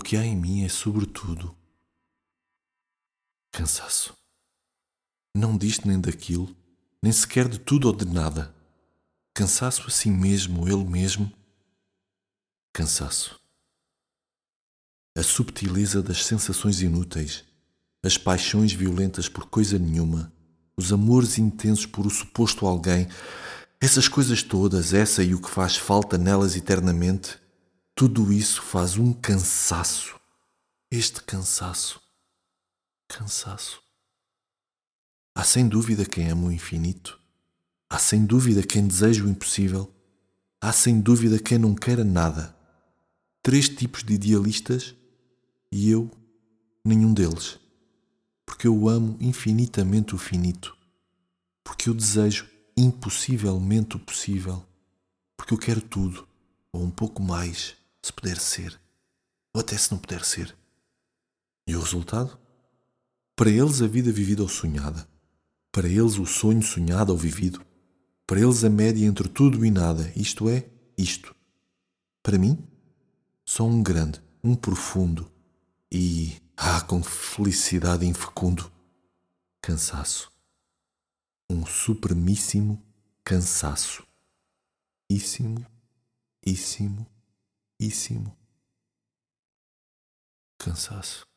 O que há em mim é, sobretudo, cansaço. Não disto nem daquilo, nem sequer de tudo ou de nada. Cansaço a si mesmo, ele mesmo. Cansaço. A subtileza das sensações inúteis, as paixões violentas por coisa nenhuma, os amores intensos por o suposto alguém, essas coisas todas, essa e o que faz falta nelas eternamente, tudo isso faz um cansaço. Este cansaço. Cansaço. Há sem dúvida quem ama o infinito. Há sem dúvida quem deseja o impossível. Há sem dúvida quem não queira nada. Três tipos de idealistas e eu, nenhum deles. Porque eu amo infinitamente o finito. Porque eu desejo impossivelmente o possível. Porque eu quero tudo, ou um pouco mais se puder ser, ou até se não puder ser. E o resultado? Para eles a vida vivida ou sonhada, para eles o sonho sonhado ou vivido, para eles a média entre tudo e nada, isto é, isto. Para mim, só um grande, um profundo e, ah, com felicidade infecundo, cansaço. Um supremíssimo cansaço. Íssimo, íssimo íssimo cansaço.